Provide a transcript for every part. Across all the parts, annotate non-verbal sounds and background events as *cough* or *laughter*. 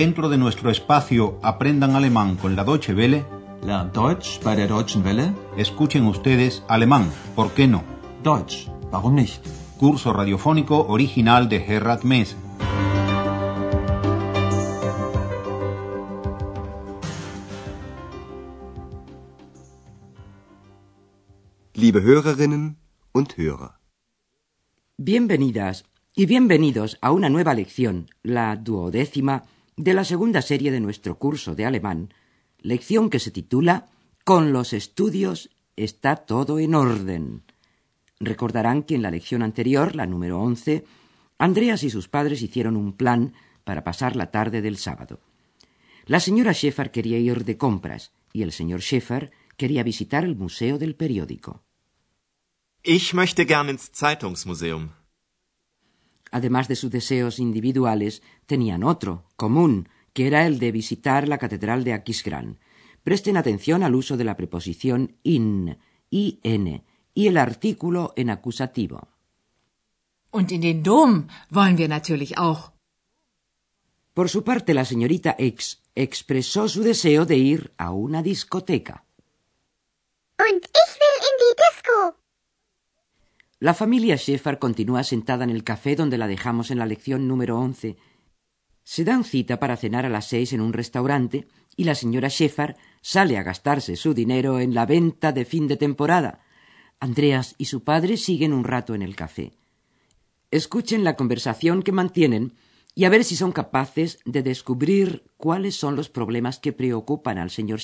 Dentro de nuestro espacio Aprendan Alemán con la Deutsche Welle, Lernt Deutsch bei der Deutschen Welle? escuchen ustedes alemán, ¿por qué no? Deutsch, warum nicht? Curso radiofónico original de Gerhard Mess. Liebe Hörerinnen und Hörer. Bienvenidas y bienvenidos a una nueva lección, la duodécima de la segunda serie de nuestro curso de alemán, lección que se titula Con los estudios está todo en orden. Recordarán que en la lección anterior, la número once, Andreas y sus padres hicieron un plan para pasar la tarde del sábado. La señora Schäfer quería ir de compras y el señor Schäfer quería visitar el museo del periódico. Ich möchte gern ins Zeitungsmuseum. Además de sus deseos individuales, tenían otro, común, que era el de visitar la catedral de Aquisgrán. Presten atención al uso de la preposición in, in, y el artículo en acusativo. Und in den Dom wollen wir natürlich auch. Por su parte, la señorita X expresó su deseo de ir a una discoteca. Und ich will in die Disco. La familia Schäfer continúa sentada en el café donde la dejamos en la lección número once. Se dan cita para cenar a las seis en un restaurante y la señora Schäfer sale a gastarse su dinero en la venta de fin de temporada. Andreas y su padre siguen un rato en el café. Escuchen la conversación que mantienen y a ver si son capaces de descubrir cuáles son los problemas que preocupan al señor.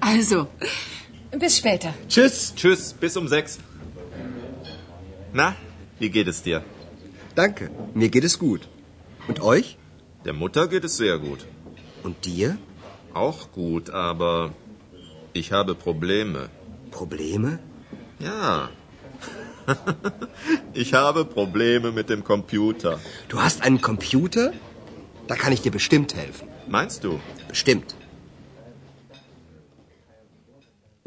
Also, bis später. Tschüss. Tschüss, bis um sechs. Na, wie geht es dir? Danke, mir geht es gut. Und euch? Der Mutter geht es sehr gut. Und dir? Auch gut, aber ich habe Probleme. Probleme? Ja. *laughs* ich habe Probleme mit dem Computer. Du hast einen Computer? Da kann ich dir bestimmt helfen. Meinst du? Bestimmt.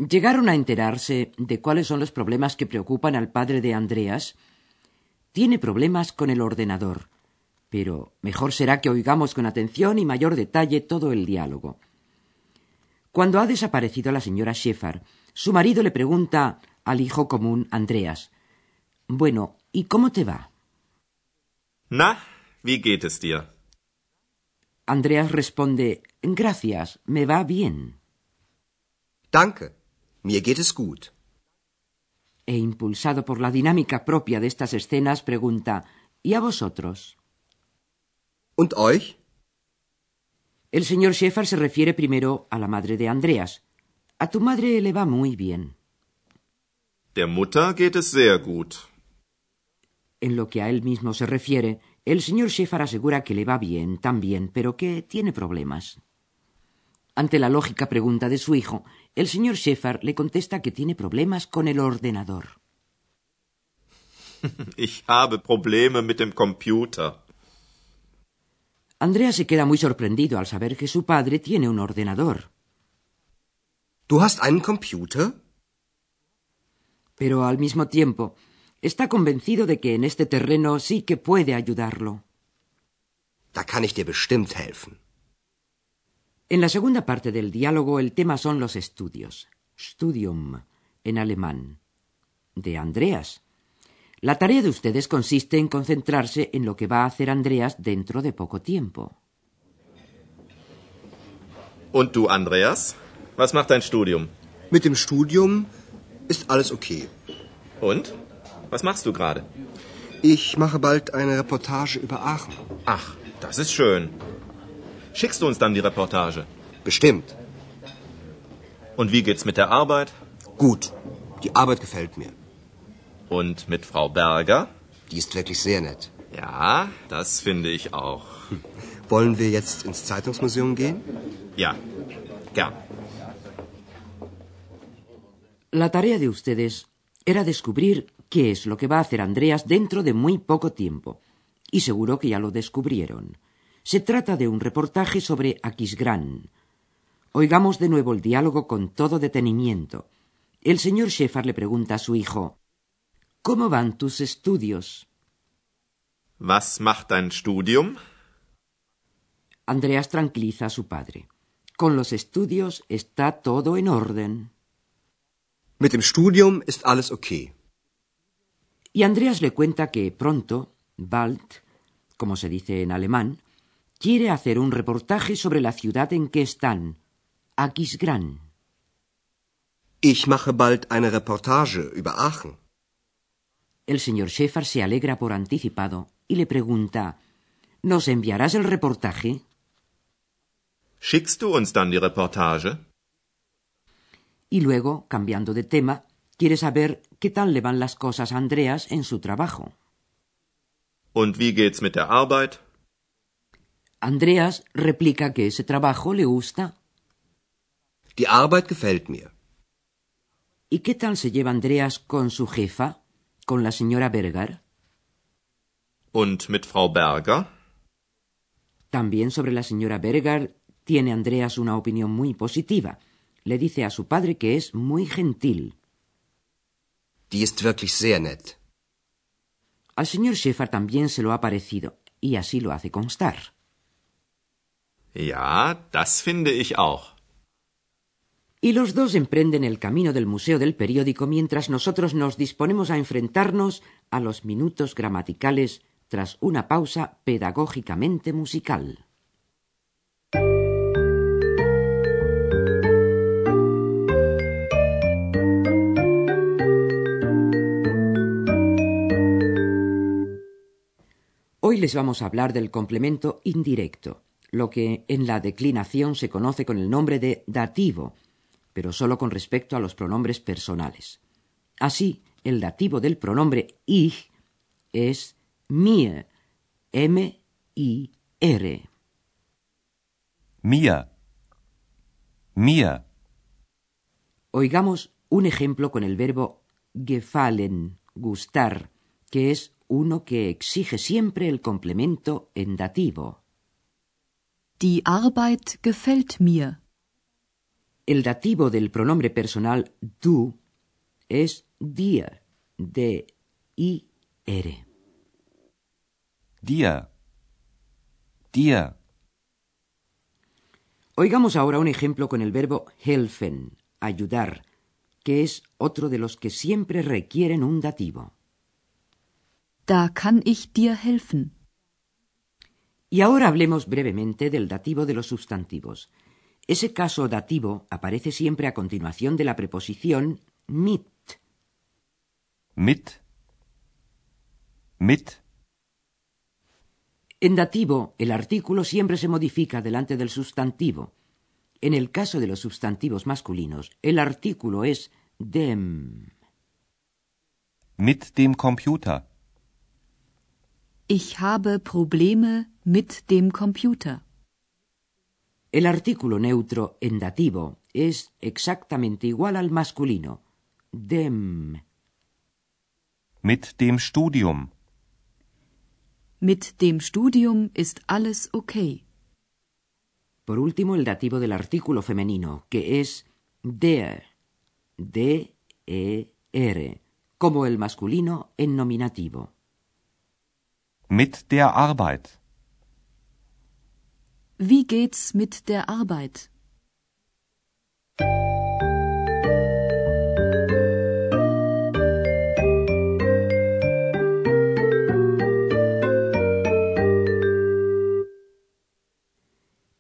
Llegaron a enterarse de cuáles son los problemas que preocupan al padre de Andreas. Tiene problemas con el ordenador, pero mejor será que oigamos con atención y mayor detalle todo el diálogo. Cuando ha desaparecido la señora Schäfer, su marido le pregunta al hijo común Andreas Bueno, ¿y cómo te va? Na, wie geht es dir? Andreas responde Gracias, me va bien. Danke, mir geht es gut. E impulsado por la dinámica propia de estas escenas, pregunta ¿Y a vosotros? Und euch? El señor Schäfer se refiere primero a la madre de Andreas. A tu madre le va muy bien. Der Mutter geht es sehr gut. En lo que a él mismo se refiere, el señor Schäfer asegura que le va bien también, pero que tiene problemas. Ante la lógica pregunta de su hijo, el señor Schäfer le contesta que tiene problemas con el ordenador. *laughs* Ich habe Probleme mit dem Computer. Andrea se queda muy sorprendido al saber que su padre tiene un ordenador. Du hast einen Computer? Pero al mismo tiempo está convencido de que en este terreno sí que puede ayudarlo. Da kann ich dir bestimmt helfen. En la segunda parte del diálogo el tema son los estudios. Studium en alemán. De Andreas. La tarea de ustedes consiste en concentrarse en lo que va a hacer Andreas dentro de poco tiempo. Und du, Andreas? Was macht dein Studium? Mit dem Studium ist alles okay. Und? Was machst du gerade? Ich mache bald eine Reportage über Aachen. Ach, das ist schön. Schickst du uns dann die Reportage? Bestimmt. Und wie geht's mit der Arbeit? Gut. Die Arbeit gefällt mir. Und mit Frau Berger? Die ist wirklich sehr nett. Ja, das finde ich auch. Wollen wir jetzt ins Zeitungsmuseum gehen? Ja, gern. La tarea de ustedes era descubrir qué es lo que va a hacer Andreas dentro de muy poco tiempo. Y seguro que ya lo descubrieron. Se trata de un reportaje sobre Aquisgrán. Oigamos de nuevo el diálogo con todo detenimiento. El señor Schäfer le pregunta a su hijo ¿Cómo van tus estudios? Was macht dein Studium? Andreas tranquiliza a su padre. Con los estudios está todo en orden. Mit dem Studium ist alles okay. Y Andreas le cuenta que pronto, bald, como se dice en alemán, quiere hacer un reportaje sobre la ciudad en que están, Aquisgrán. Ich mache bald eine Reportage über Aachen. El señor Schäfer se alegra por anticipado y le pregunta ¿Nos enviarás el reportaje? Schickst du uns dann die Reportage? Y luego, cambiando de tema, quiere saber qué tal le van las cosas a Andreas en su trabajo. Und wie geht's mit der Arbeit? Andreas replica que ese trabajo le gusta. Die Arbeit gefällt mir. ¿Y qué tal se lleva Andreas con su jefa, con la señora Berger? Und mit Frau Berger? También sobre la señora Berger tiene Andreas una opinión muy positiva. Le dice a su padre que es muy gentil. Die ist wirklich sehr nett. Al señor Schäfer también se lo ha parecido, y así lo hace constar. Ja, das finde ich auch. Y los dos emprenden el camino del Museo del Periódico mientras nosotros nos disponemos a enfrentarnos a los minutos gramaticales tras una pausa pedagógicamente musical. Hoy les vamos a hablar del complemento indirecto, lo que en la declinación se conoce con el nombre de dativo, pero solo con respecto a los pronombres personales. Así, el dativo del pronombre ich es mir, M-I-R. Mir. Mir. Oigamos un ejemplo con el verbo gefallen, gustar, que es uno que exige siempre el complemento en dativo. Die Arbeit gefällt mir. El dativo del pronombre personal du es dir, D-I-R. Dir. Dir. Oigamos ahora un ejemplo con el verbo helfen, ayudar, que es otro de los que siempre requieren un dativo. Da kann ich dir helfen. Y ahora hablemos brevemente del dativo de los sustantivos. Ese caso dativo aparece siempre a continuación de la preposición mit. Mit. Mit. En dativo, el artículo siempre se modifica delante del sustantivo. En el caso de los sustantivos masculinos, el artículo es dem. Mit dem Computer. Ich habe Probleme mit dem Computer. El artículo neutro en dativo es exactamente igual al masculino, dem. Mit dem Studium. Mit dem Studium ist alles okay. Por último, el dativo del artículo femenino, que es der, D-E-R, como el masculino en nominativo. Mit der Arbeit. Wie geht's mit der Arbeit?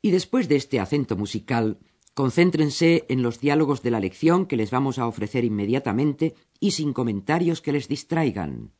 Y después de este acento musical, concéntrense en los diálogos de la lección que les vamos a ofrecer inmediatamente y sin comentarios que les distraigan.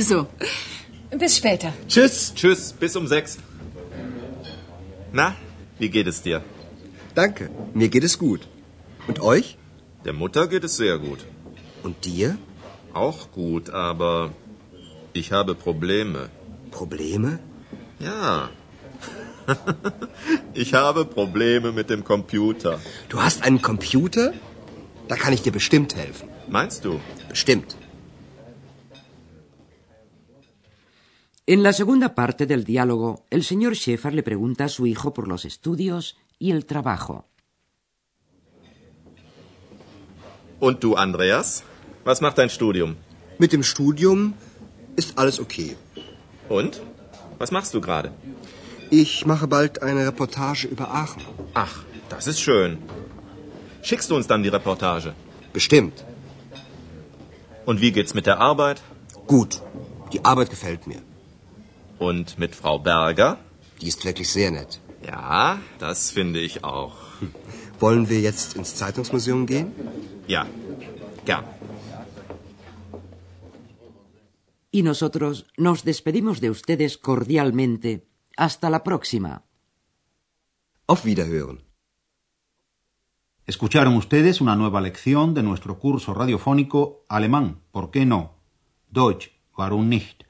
Also, bis später. Tschüss. Tschüss, bis um sechs. Na, wie geht es dir? Danke, mir geht es gut. Und euch? Der Mutter geht es sehr gut. Und dir? Auch gut, aber ich habe Probleme. Probleme? Ja. *laughs* ich habe Probleme mit dem Computer. Du hast einen Computer? Da kann ich dir bestimmt helfen. Meinst du? Bestimmt. En la segunda parte del diálogo, el señor Schäfer le pregunta a su hijo por los estudios y el trabajo. Und du, Andreas? Was macht dein Studium? Mit dem Studium ist alles okay. Und? Was machst du gerade? Ich mache bald eine Reportage über Aachen. Ach, das ist schön. Schickst du uns dann die Reportage? Bestimmt. Und wie geht's mit der Arbeit? Gut. Die Arbeit gefällt mir. Und mit Frau Berger? Die ist wirklich sehr nett. Ja, das finde ich auch. *laughs* Wollen wir jetzt ins Zeitungsmuseum gehen? Ja, gern. Y nosotros nos despedimos de ustedes cordialmente. Hasta la próxima. Auf Wiederhören. Escucharon ustedes una nueva lección de nuestro curso radiofónico Alemán, ¿por qué no? Deutsch, warum nicht?